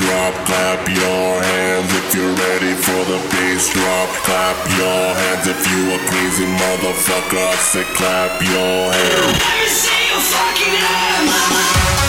drop, clap your hands. If you're ready for the bass drop, clap your hands. If you a crazy motherfucker, I say clap your hands. Let me see your fucking hands.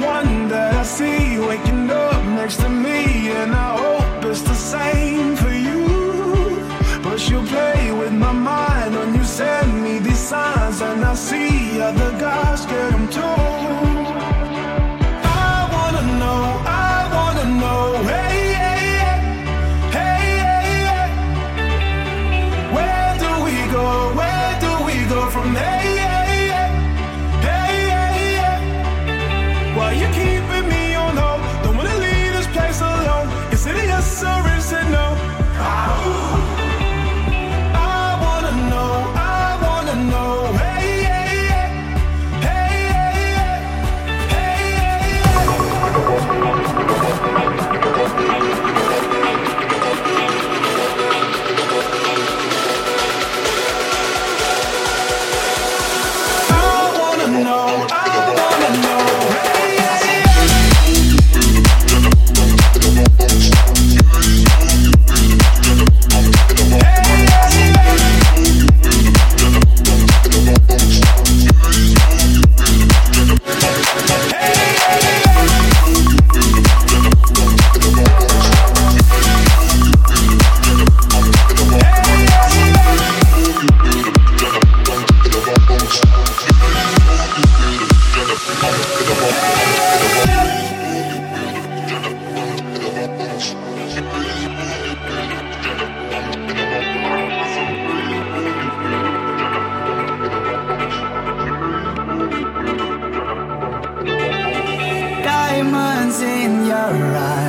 one that I see waking up next to me, and I hope it's the same for you. But you play with my mind when you send me these signs, and I see other guys get them too.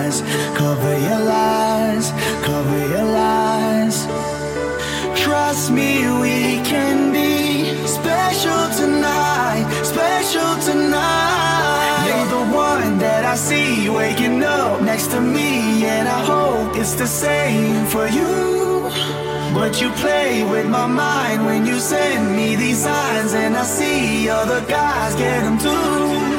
lies, cover your lies, cover your lies. Trust me, we can be special tonight, special tonight. You're the one that I see waking up next to me, and I hope it's the same for you. But you play with my mind when you send me these signs, and I see other guys get them too.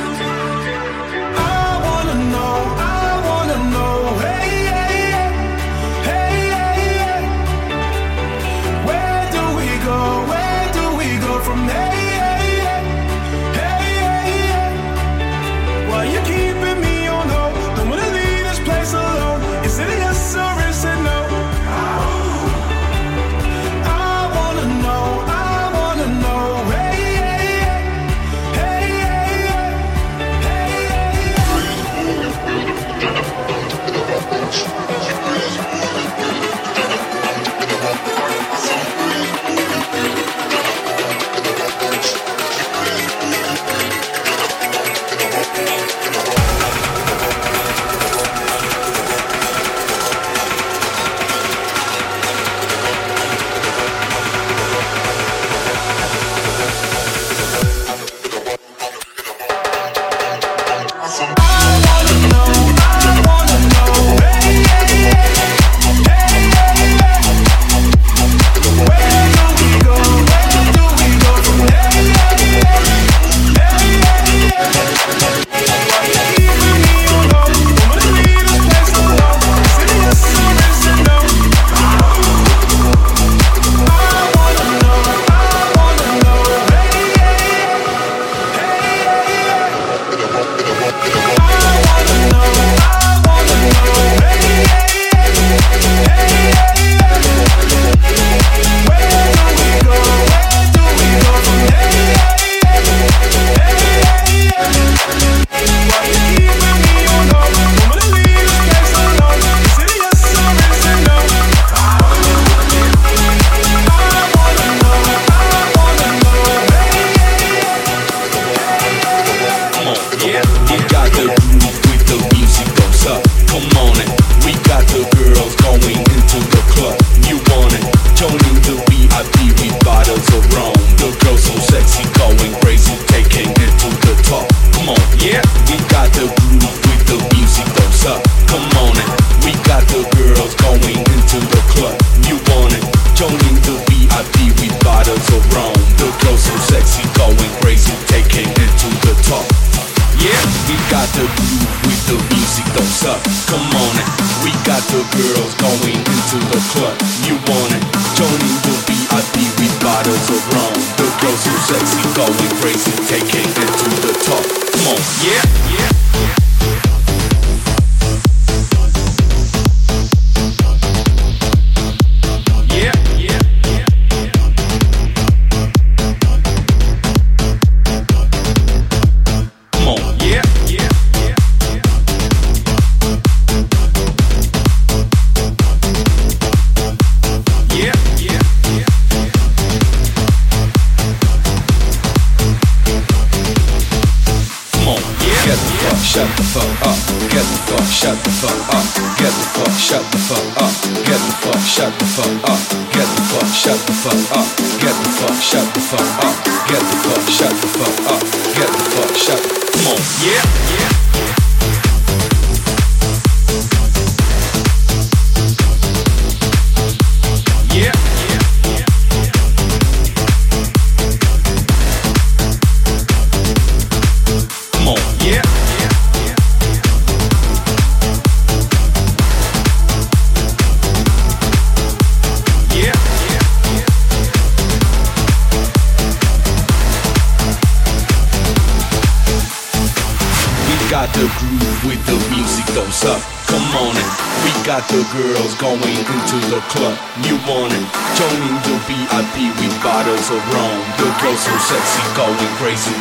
shut the fuck up, get the fuck, shut the fuck up, get the fuck, shut the fuck up, get the fuck, shut the fuck up, get the fuck, shut the fuck up, get the fuck, shut the fuck up, get the fuck, shut. Come on, yeah, yeah. got the girls going into the club. You want it? Joining the VIP with bottles of rum. The girls so sexy, going crazy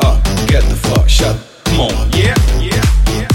up, get the fuck shut. Come on, yeah, yeah, yeah.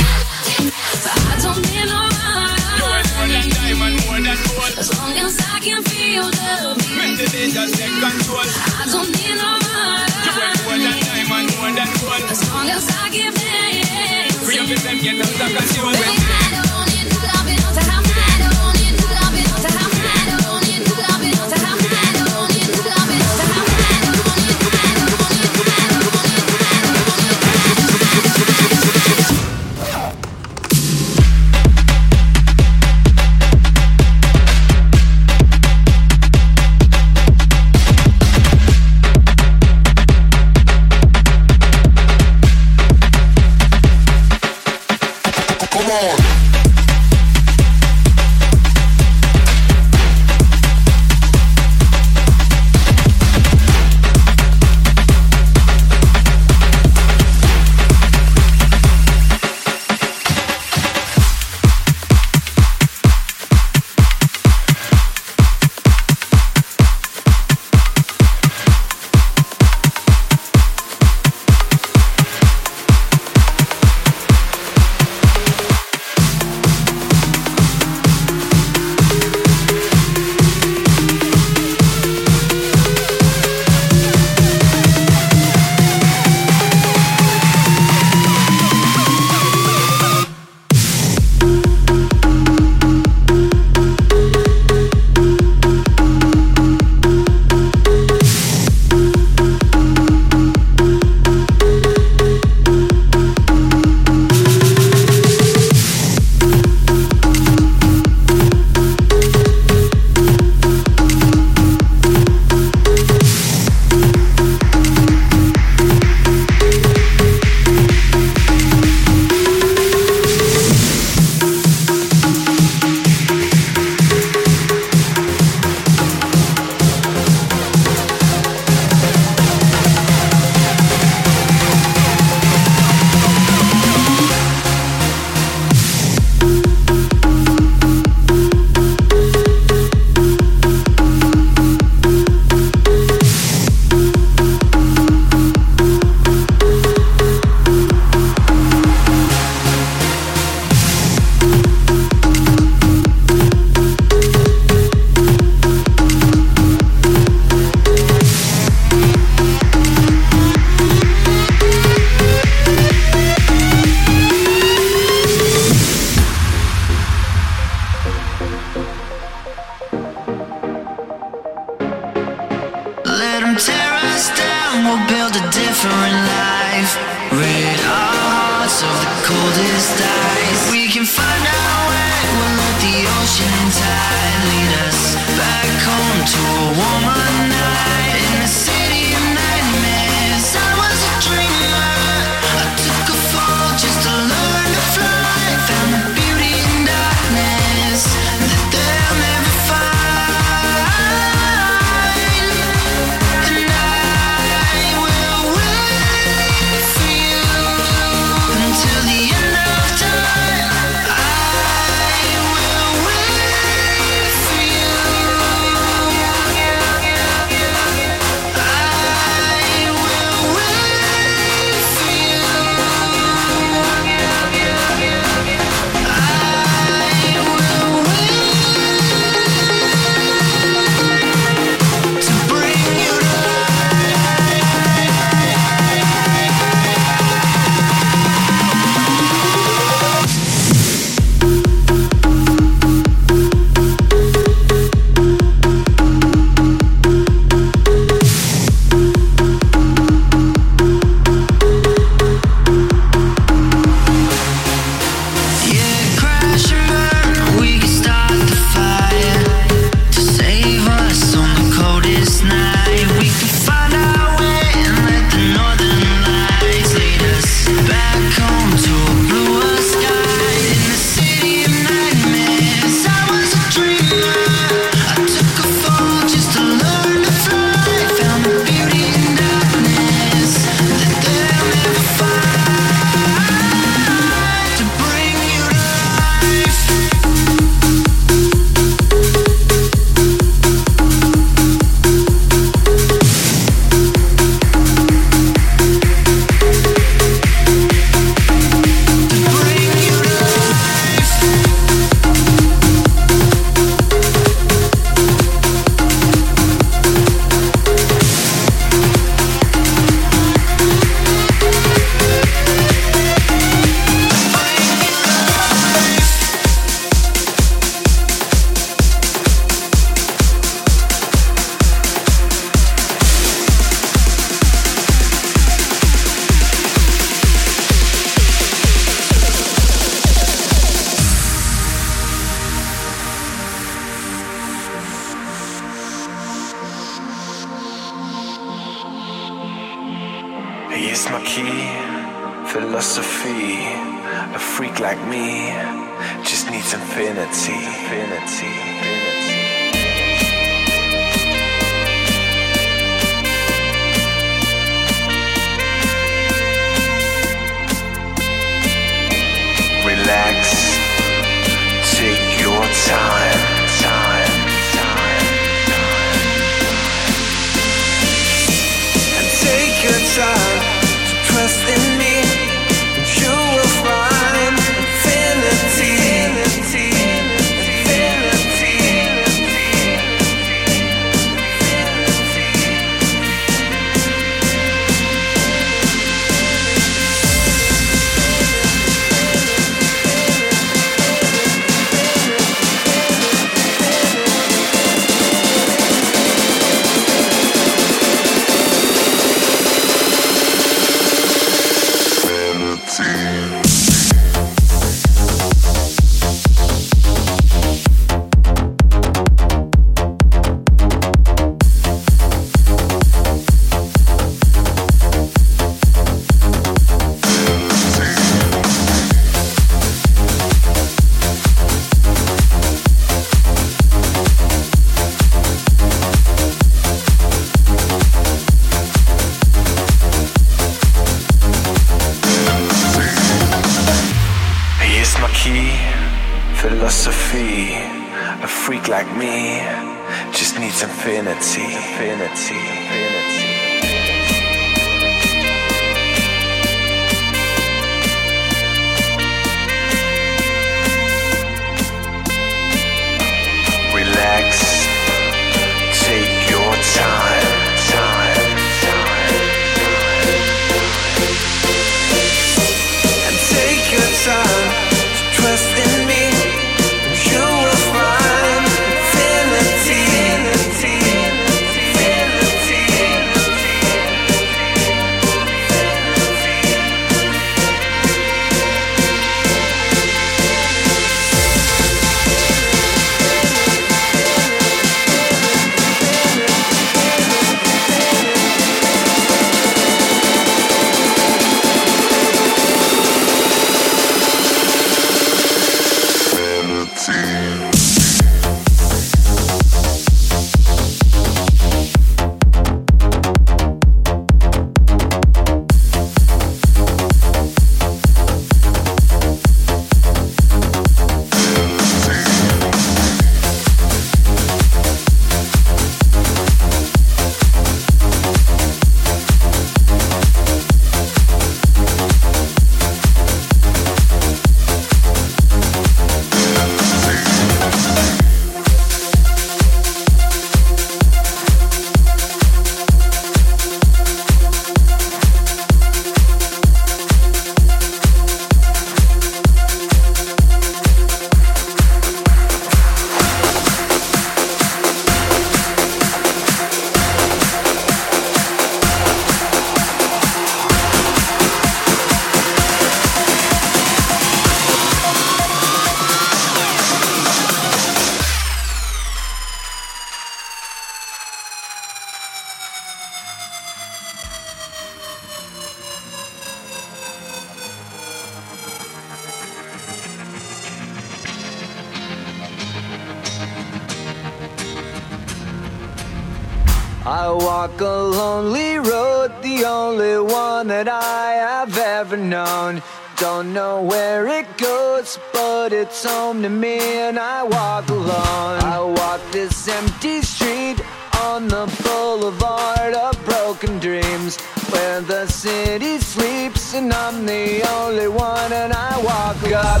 To me, and I walk alone. I walk this empty street on the boulevard of broken dreams, where the city sleeps, and I'm the only one, and I walk up.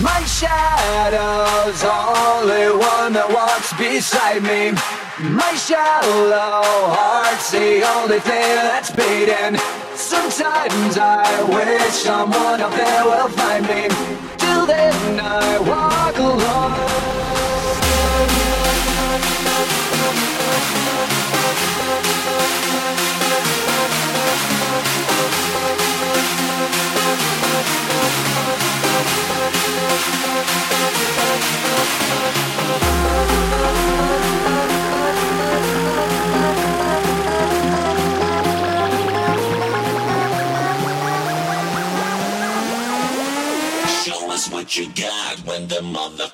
My shadow's the only one that walks beside me. My shallow heart's the only thing that's beating. Sometimes I wish someone up there will find me. Right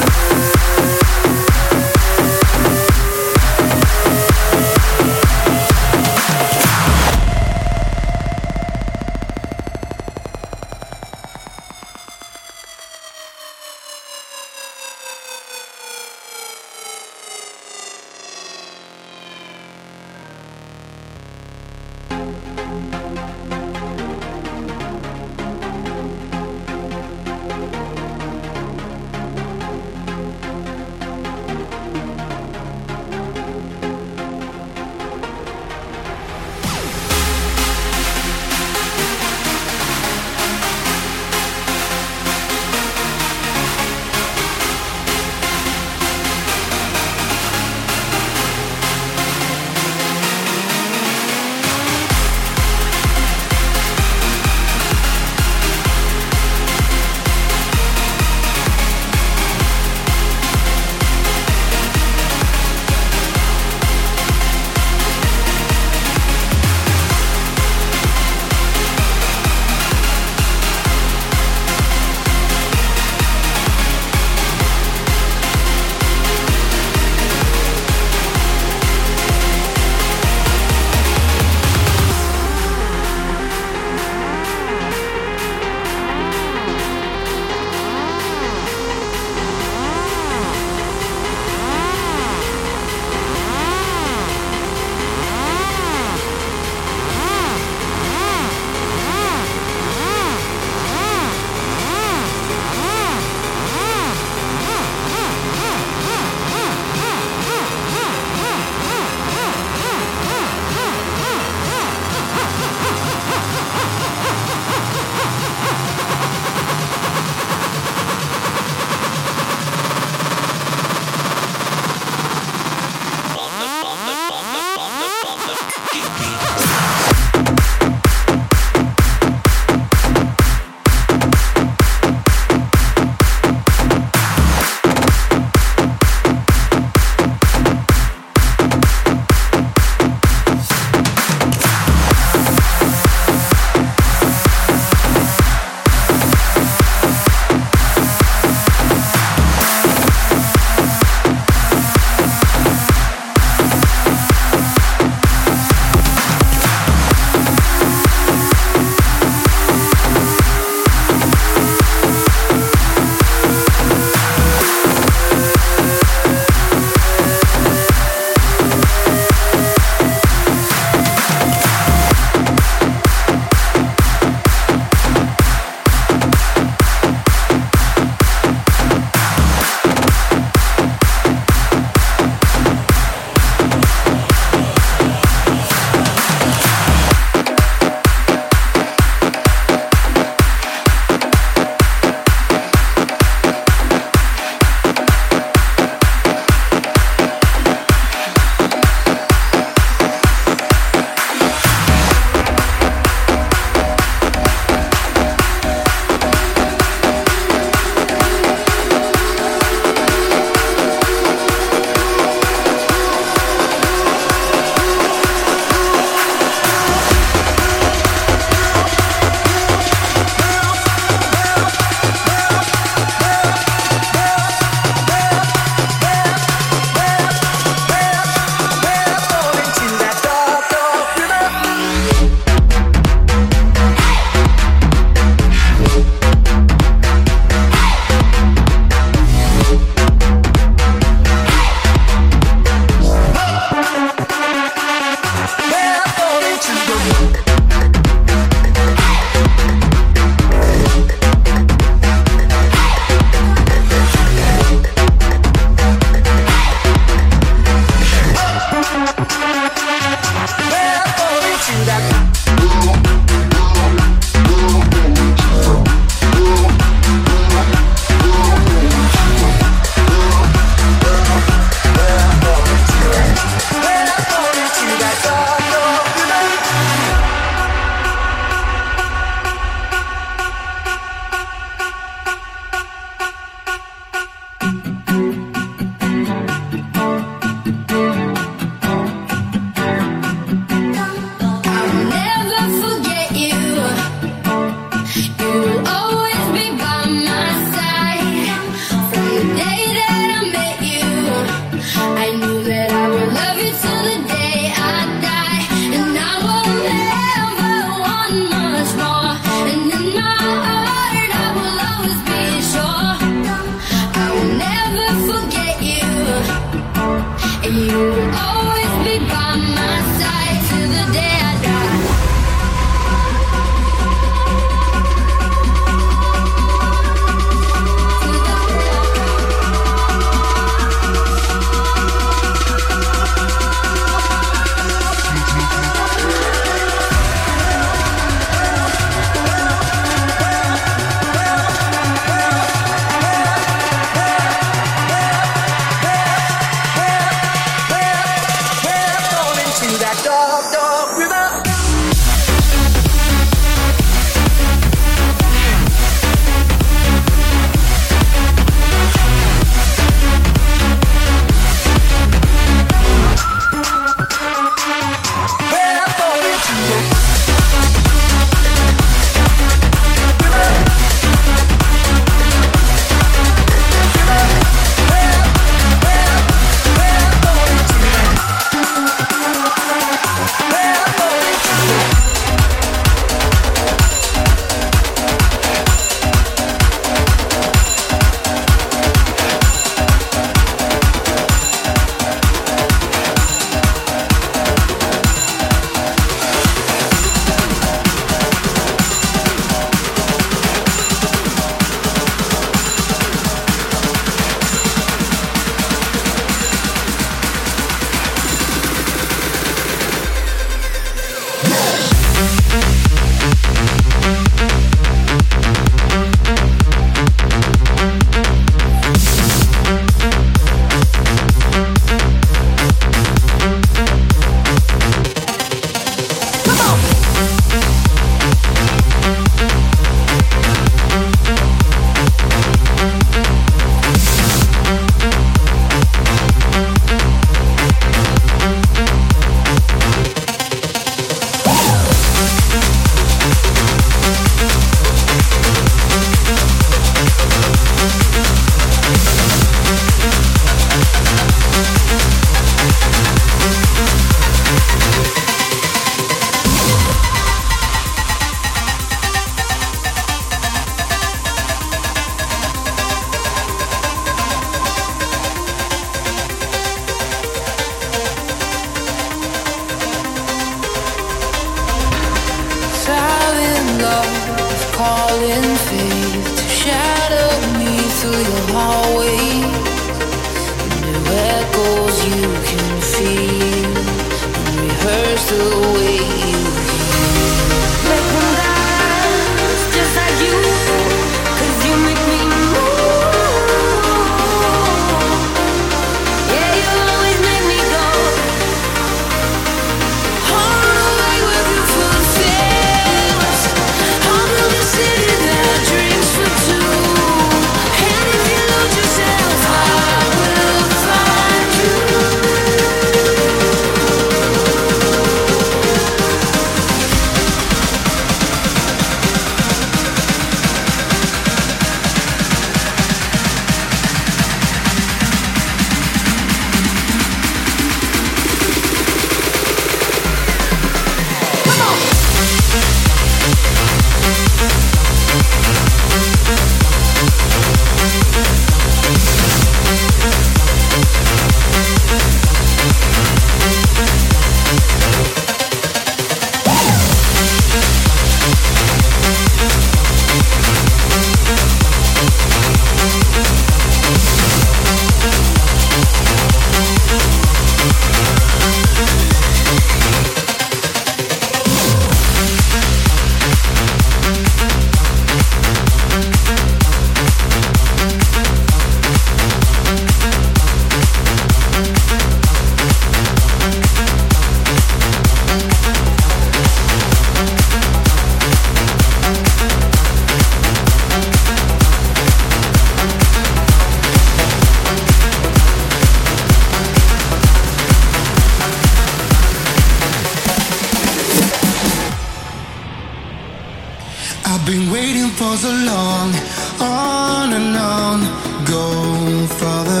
been waiting for so long, on and on. Go farther.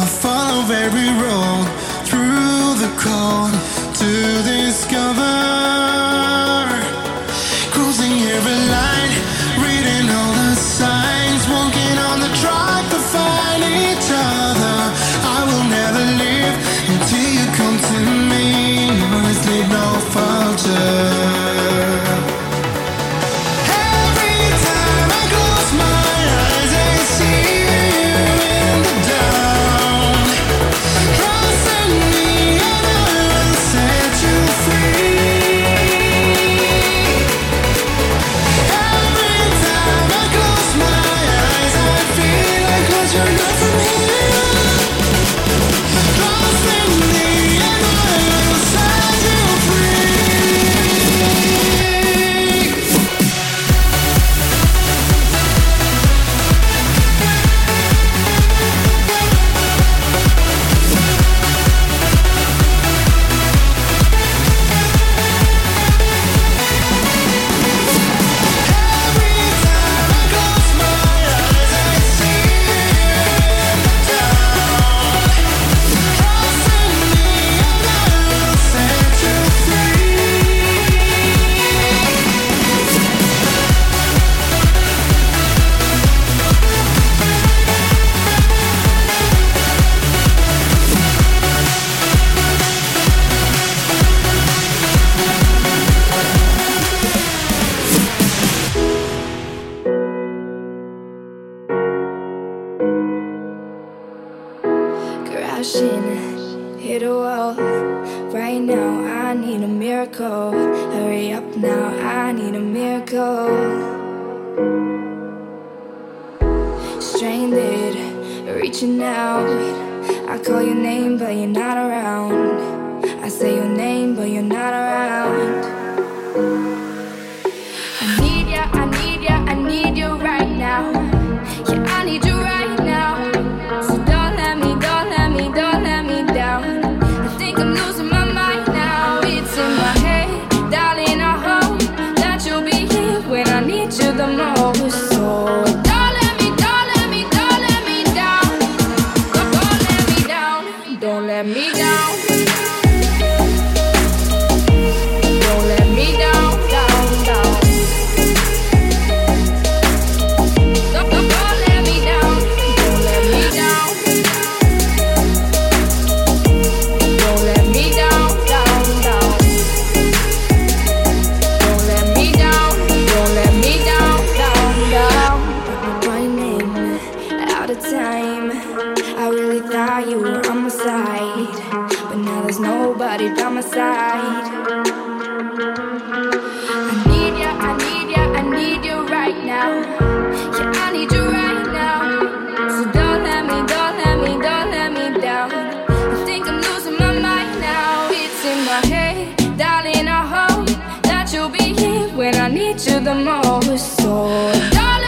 I follow every road through the cold. When I need you the most. So don't